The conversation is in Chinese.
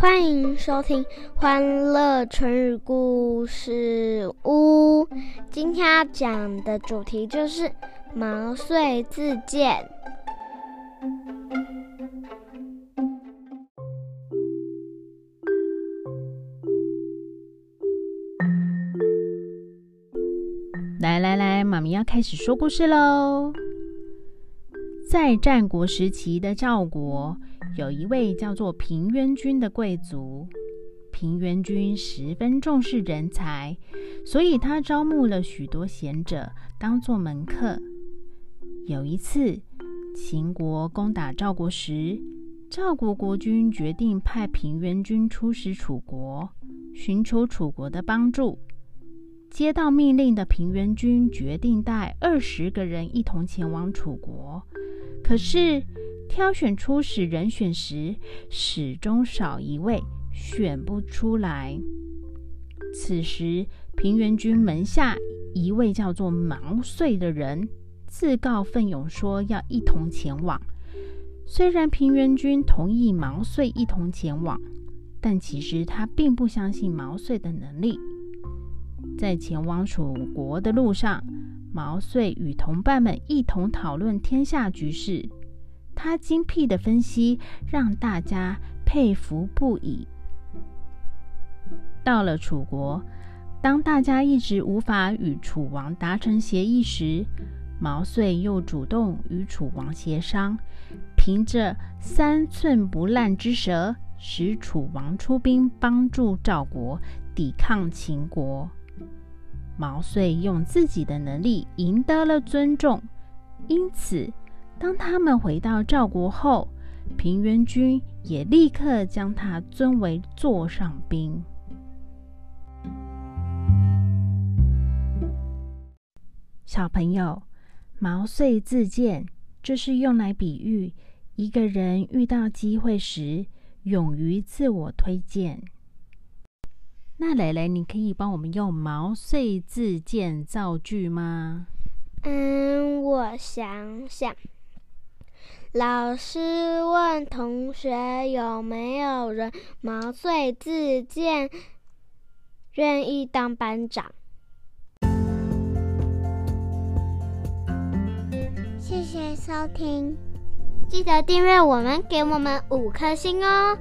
欢迎收听《欢乐成语故事屋》。今天要讲的主题就是毛遂自荐。来来来，妈咪要开始说故事喽。在战国时期的赵国，有一位叫做平原君的贵族。平原君十分重视人才，所以他招募了许多贤者当做门客。有一次，秦国攻打赵国时，赵国国君决定派平原君出使楚国，寻求楚国的帮助。接到命令的平原君决定带二十个人一同前往楚国。可是，挑选初始人选时，始终少一位，选不出来。此时，平原君门下一位叫做毛遂的人，自告奋勇说要一同前往。虽然平原君同意毛遂一同前往，但其实他并不相信毛遂的能力。在前往楚国的路上。毛遂与同伴们一同讨论天下局势，他精辟的分析让大家佩服不已。到了楚国，当大家一直无法与楚王达成协议时，毛遂又主动与楚王协商，凭着三寸不烂之舌，使楚王出兵帮助赵国抵抗秦国。毛遂用自己的能力赢得了尊重，因此，当他们回到赵国后，平原君也立刻将他尊为座上宾。小朋友，毛遂自荐，这是用来比喻一个人遇到机会时，勇于自我推荐。那蕾蕾，你可以帮我们用毛遂自荐造句吗？嗯，我想想。老师问同学有没有人毛遂自荐，愿意当班长。谢谢收听，记得订阅我们，给我们五颗星哦。